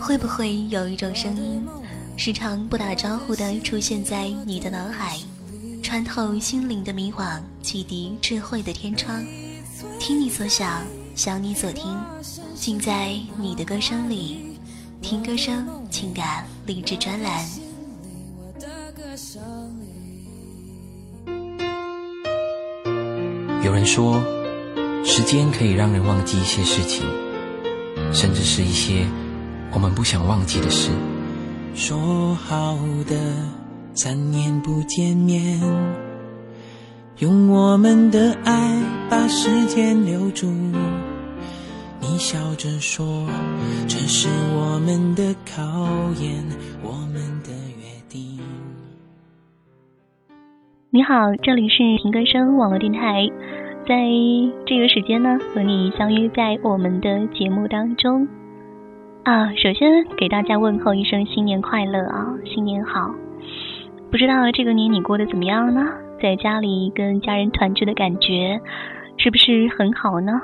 会不会有一种声音，时常不打招呼的出现在你的脑海，穿透心灵的迷惘，启迪智慧的天窗，听你所想，想你所听，尽在你的歌声里。听歌声，情感励志专栏。有人说，时间可以让人忘记一些事情，甚至是一些我们不想忘记的事。说好的三年不见面，用我们的爱把时间留住。你笑着说，这是我们的考验，我们的约定。你好，这里是听歌声网络电台，在这个时间呢，和你相约在我们的节目当中啊。首先给大家问候一声新年快乐啊，新年好！不知道这个年你过得怎么样呢？在家里跟家人团聚的感觉是不是很好呢？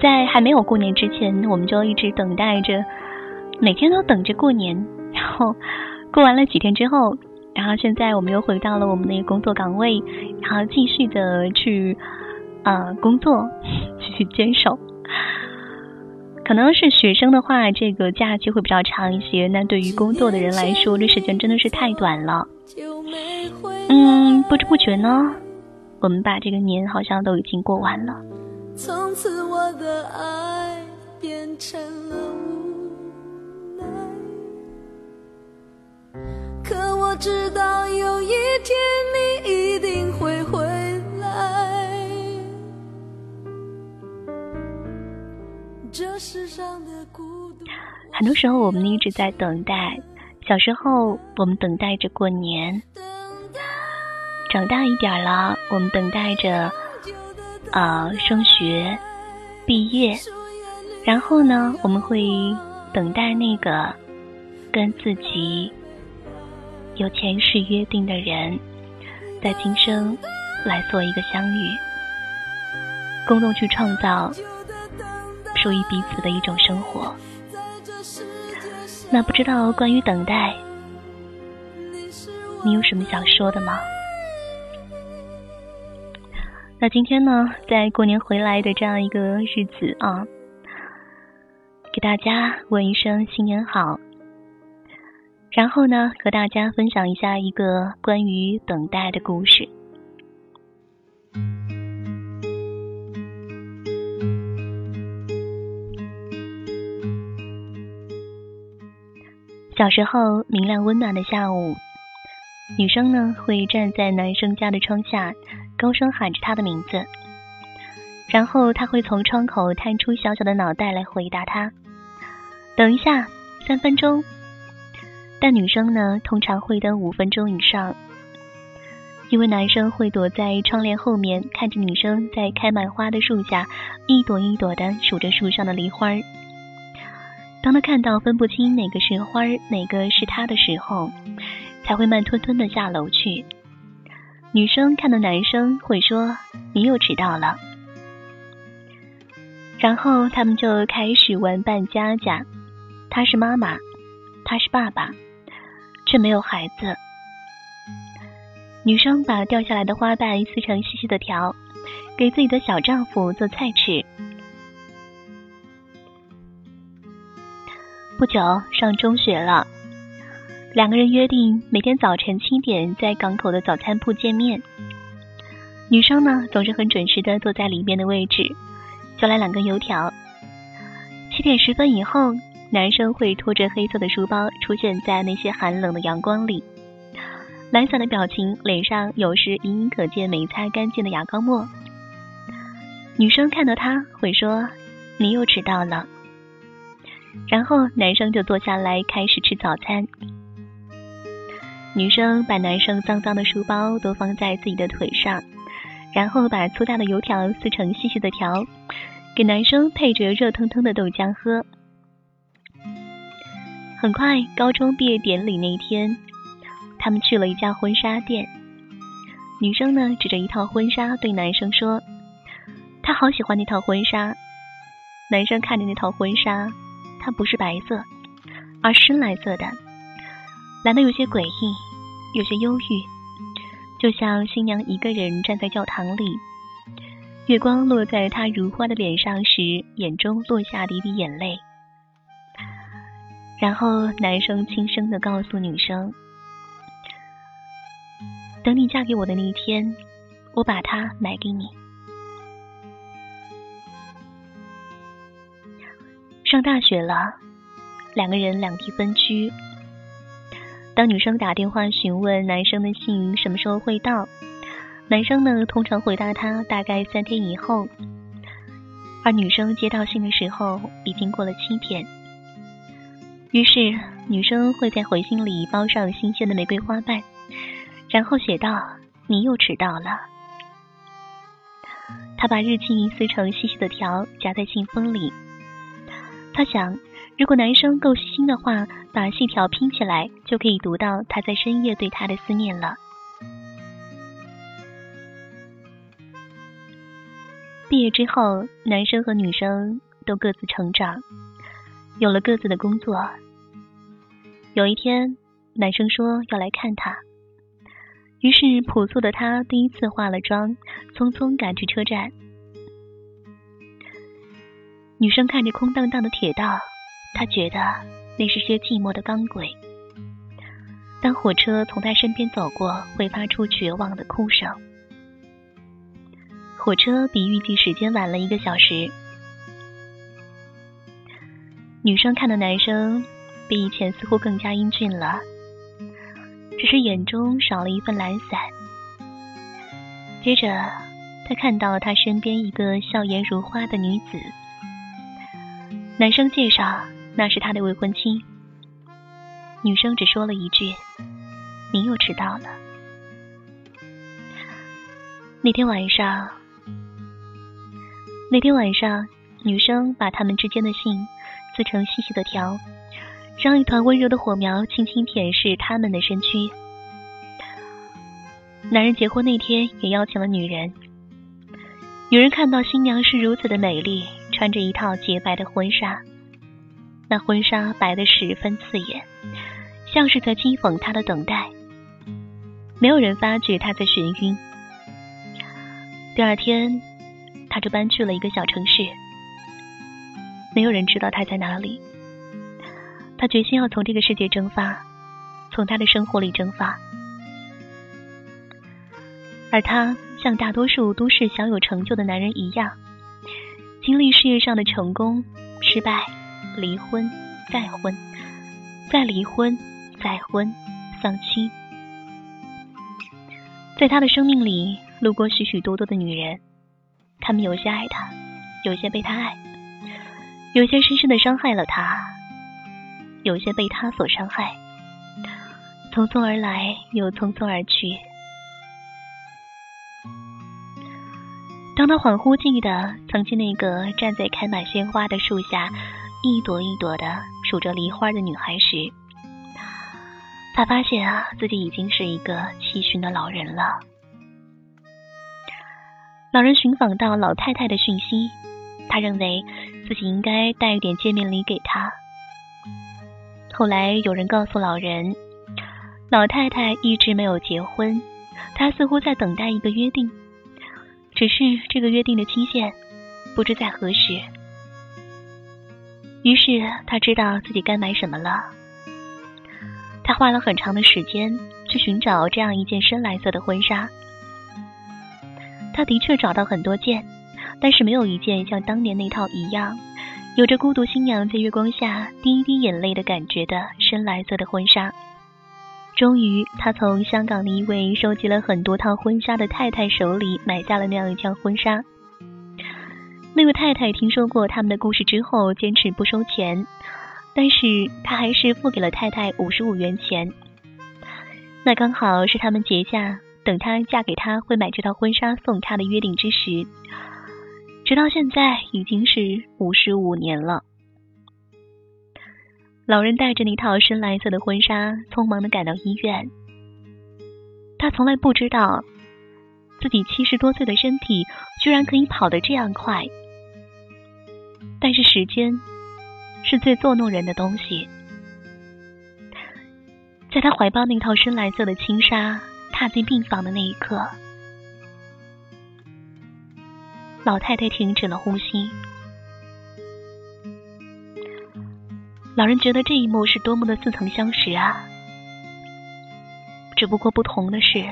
在还没有过年之前，我们就一直等待着，每天都等着过年。然后过完了几天之后，然后现在我们又回到了我们的工作岗位，然后继续的去呃工作，继续坚守。可能是学生的话，这个假期会比较长一些。那对于工作的人来说，这时间真的是太短了。嗯，不知不觉呢，我们把这个年好像都已经过完了。从此我的爱变成了知道有一天你一定会回来。这世上的孤独。很多时候我们一直在等待。小时候我们等待着过年，长大一点了，我们等待着。啊，升学、毕业，然后呢，我们会等待那个跟自己有前世约定的人，在今生来做一个相遇，共同去创造属于彼此的一种生活。那不知道关于等待，你有什么想说的吗？那今天呢，在过年回来的这样一个日子啊，给大家问一声新年好。然后呢，和大家分享一下一个关于等待的故事。小时候，明亮温暖的下午，女生呢会站在男生家的窗下。高声喊着他的名字，然后他会从窗口探出小小的脑袋来回答他：“等一下，三分钟。”但女生呢，通常会等五分钟以上，因为男生会躲在窗帘后面，看着女生在开满花的树下一朵一朵的数着树上的梨花。当他看到分不清哪个是花儿哪个是他的时候，才会慢吞吞的下楼去。女生看到男生会说：“你又迟到了。”然后他们就开始玩扮家家，他是妈妈，他是爸爸，却没有孩子。女生把掉下来的花瓣撕成细细的条，给自己的小丈夫做菜吃。不久上中学了。两个人约定每天早晨七点在港口的早餐铺见面。女生呢总是很准时的坐在里面的位置，叫来两根油条。七点十分以后，男生会拖着黑色的书包出现在那些寒冷的阳光里，懒散的表情，脸上有时隐隐可见没擦干净的牙膏沫。女生看到他会说：“你又迟到了。”然后男生就坐下来开始吃早餐。女生把男生脏脏的书包都放在自己的腿上，然后把粗大的油条撕成细细的条，给男生配着热腾腾的豆浆喝。很快，高中毕业典礼那天，他们去了一家婚纱店。女生呢，指着一套婚纱对男生说：“她好喜欢那套婚纱，男生看着那套婚纱，它不是白色，而深蓝色的，蓝的有些诡异，有些忧郁，就像新娘一个人站在教堂里，月光落在她如花的脸上时，眼中落下的一滴眼泪。然后男生轻声的告诉女生：“等你嫁给我的那一天，我把它买给你。”上大学了，两个人两地分居。当女生打电话询问男生的信什么时候会到，男生呢通常回答她大概三天以后，而女生接到信的时候已经过了七天。于是女生会在回信里包上新鲜的玫瑰花瓣，然后写道：“你又迟到了。”她把日记撕成细细的条，夹在信封里。他想，如果男生够细心的话，把细条拼起来，就可以读到他在深夜对他的思念了。毕业之后，男生和女生都各自成长，有了各自的工作。有一天，男生说要来看他，于是朴素的他第一次化了妆，匆匆赶去车站。女生看着空荡荡的铁道，她觉得那是些寂寞的钢轨。当火车从她身边走过，会发出绝望的哭声。火车比预计时间晚了一个小时。女生看到男生比以前似乎更加英俊了，只是眼中少了一份懒散。接着，她看到他身边一个笑颜如花的女子。男生介绍，那是他的未婚妻。女生只说了一句：“你又迟到了。”那天晚上，那天晚上，女生把他们之间的信撕成细细的条，让一团温柔的火苗轻轻舔舐他们的身躯。男人结婚那天也邀请了女人。女人看到新娘是如此的美丽。穿着一套洁白的婚纱，那婚纱白得十分刺眼，像是在讥讽他的等待。没有人发觉他在眩晕。第二天，他就搬去了一个小城市，没有人知道他在哪里。他决心要从这个世界蒸发，从他的生活里蒸发。而他像大多数都市小有成就的男人一样。经历事业上的成功、失败、离婚、再婚、再离婚、再婚、丧妻，在他的生命里路过许许多多的女人，她们有些爱他，有些被他爱，有些深深的伤害了他，有些被他所伤害，匆匆而来，又匆匆而去。当他恍惚记得曾经那个站在开满鲜花的树下，一朵一朵的数着梨花的女孩时，他发现啊，自己已经是一个七旬的老人了。老人寻访到老太太的讯息，他认为自己应该带一点见面礼给他。后来有人告诉老人，老太太一直没有结婚，她似乎在等待一个约定。只是这个约定的期限不知在何时。于是他知道自己该买什么了。他花了很长的时间去寻找这样一件深蓝色的婚纱。他的确找到很多件，但是没有一件像当年那套一样，有着孤独新娘在月光下滴一滴眼泪的感觉的深蓝色的婚纱。终于，他从香港的一位收集了很多套婚纱的太太手里买下了那样一件婚纱。那位太太听说过他们的故事之后，坚持不收钱，但是他还是付给了太太五十五元钱。那刚好是他们结下等她嫁给他会买这套婚纱送他的约定之时。直到现在，已经是五十五年了。老人带着那套深蓝色的婚纱，匆忙的赶到医院。他从来不知道，自己七十多岁的身体居然可以跑得这样快。但是时间是最作弄人的东西。在他怀抱那套深蓝色的轻纱踏进病房的那一刻，老太太停止了呼吸。老人觉得这一幕是多么的似曾相识啊！只不过不同的是，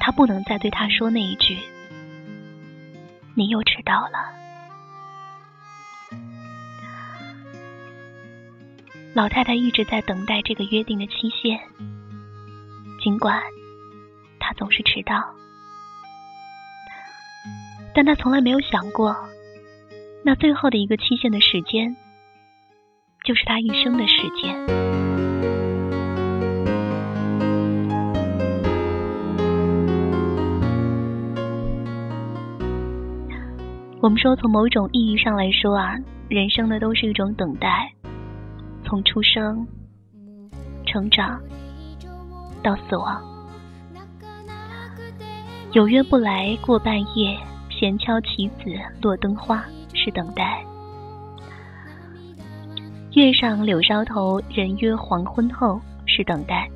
他不能再对他说那一句：“你又迟到了。”老太太一直在等待这个约定的期限，尽管他总是迟到，但他从来没有想过，那最后的一个期限的时间。就是他一生的时间。我们说，从某种意义上来说啊，人生呢都是一种等待，从出生、成长到死亡，有约不来过半夜，闲敲棋子落灯花，是等待。月上柳梢头，人约黄昏后，是等待。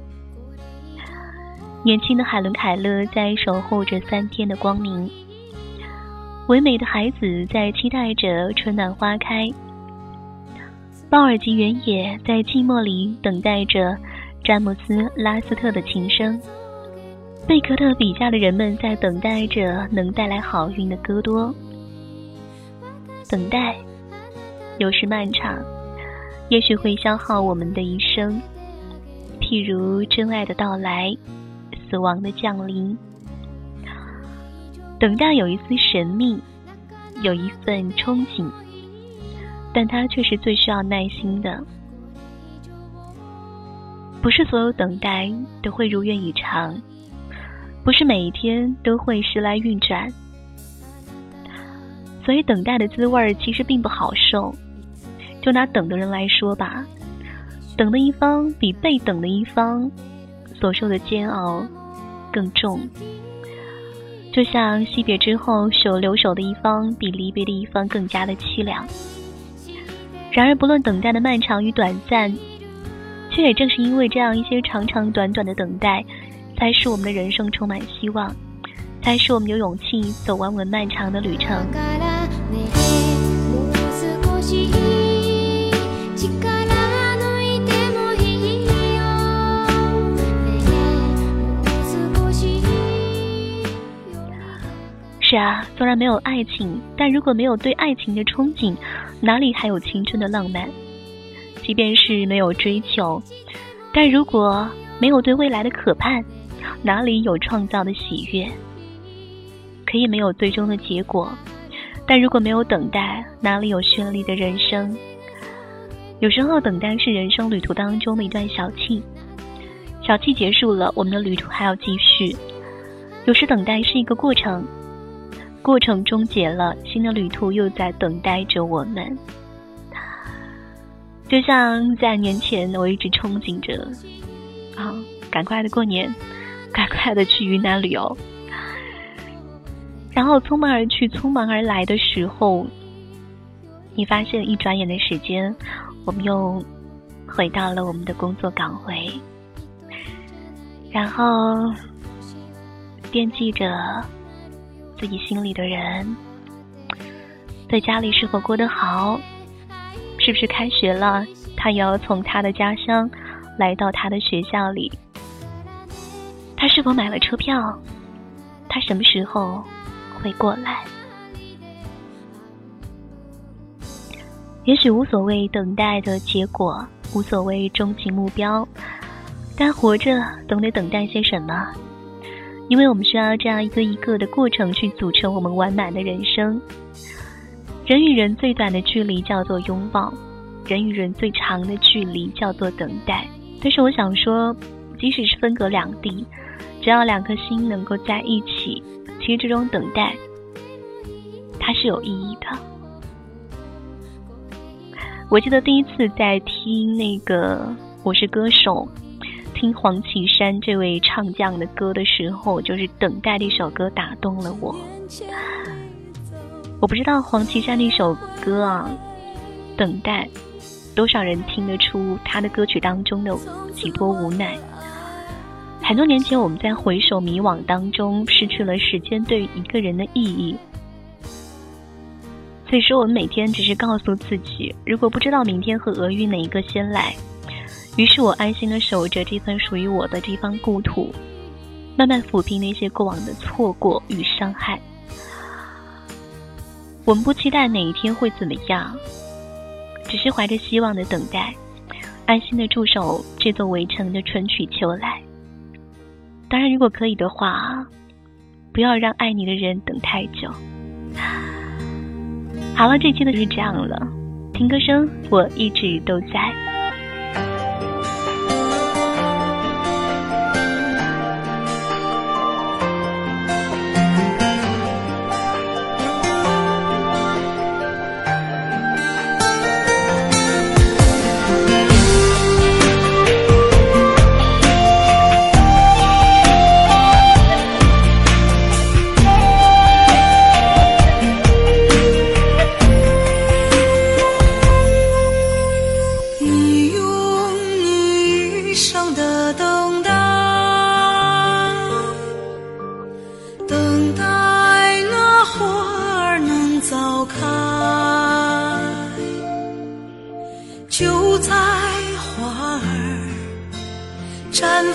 年轻的海伦·凯勒在守候着三天的光明，唯美的孩子在期待着春暖花开。鲍尔吉原野在寂寞里等待着詹姆斯·拉斯特的琴声。贝克特笔下的人们在等待着能带来好运的戈多。等待，有时漫长。也许会消耗我们的一生，譬如真爱的到来，死亡的降临。等待有一丝神秘，有一份憧憬，但它却是最需要耐心的。不是所有等待都会如愿以偿，不是每一天都会时来运转，所以等待的滋味其实并不好受。就拿等的人来说吧，等的一方比被等的一方所受的煎熬更重。就像惜别之后手留守的一方比离别的一方更加的凄凉。然而，不论等待的漫长与短暂，却也正是因为这样一些长长短短的等待，才使我们的人生充满希望，才使我们有勇气走完我们漫长的旅程。是啊，虽然没有爱情，但如果没有对爱情的憧憬，哪里还有青春的浪漫？即便是没有追求，但如果没有对未来的渴盼，哪里有创造的喜悦？可以没有最终的结果，但如果没有等待，哪里有绚丽的人生？有时候，等待是人生旅途当中的一段小憩，小憩结束了，我们的旅途还要继续。有时，等待是一个过程。过程终结了，新的旅途又在等待着我们。就像在年前，我一直憧憬着，啊，赶快的过年，赶快的去云南旅游。然后匆忙而去，匆忙而来的时候，你发现一转眼的时间，我们又回到了我们的工作岗位，然后惦记着。自己心里的人，在家里是否过得好？是不是开学了，他也要从他的家乡来到他的学校里？他是否买了车票？他什么时候会过来？也许无所谓等待的结果，无所谓终极目标，但活着总得等待些什么？因为我们需要这样一个一个的过程去组成我们完满的人生。人与人最短的距离叫做拥抱，人与人最长的距离叫做等待。但是我想说，即使是分隔两地，只要两颗心能够在一起，其实这种等待，它是有意义的。我记得第一次在听那个《我是歌手》。听黄绮珊这位唱将的歌的时候，就是《等待》这首歌打动了我。我不知道黄绮珊那首歌啊，《等待》，多少人听得出她的歌曲当中的几多无奈。很多年前，我们在回首迷惘当中，失去了时间对于一个人的意义。所以说，我们每天只是告诉自己，如果不知道明天和俄语哪一个先来，于是我安心的守着这份属于我的地方故土，慢慢抚平那些过往的错过与伤害。我们不期待哪一天会怎么样，只是怀着希望的等待，安心的驻守这座围城的春去秋来。当然，如果可以的话，不要让爱你的人等太久。好了，这期的就是这样了。听歌声，我一直都在。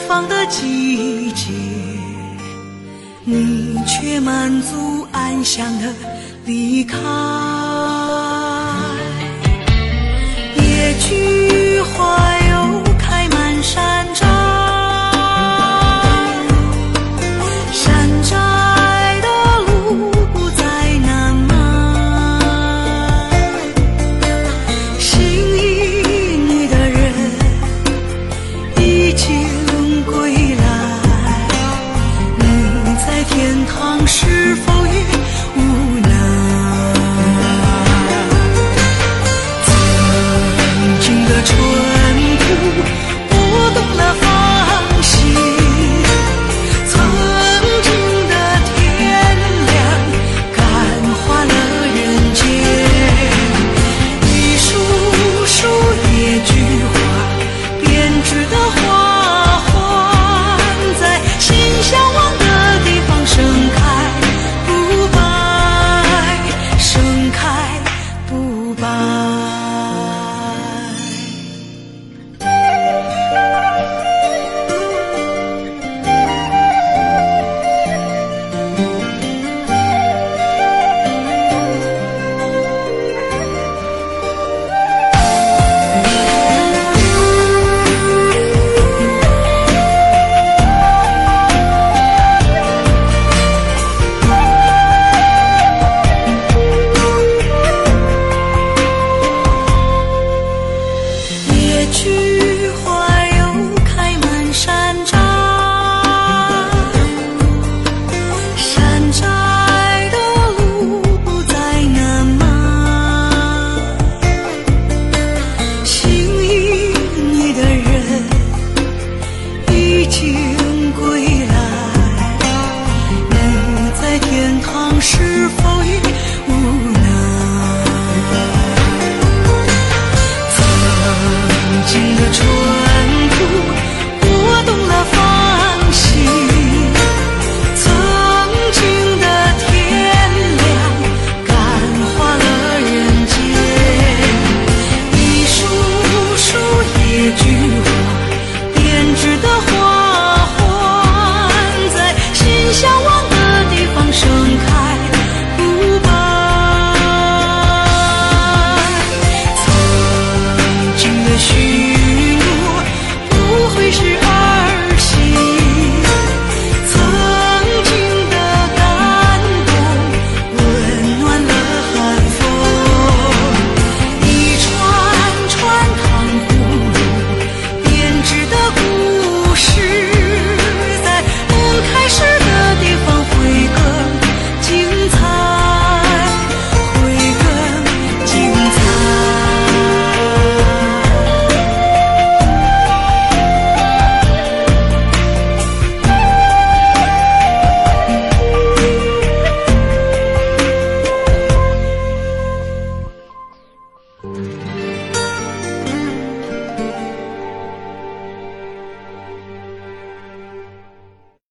方的季节你却满足安详的离开。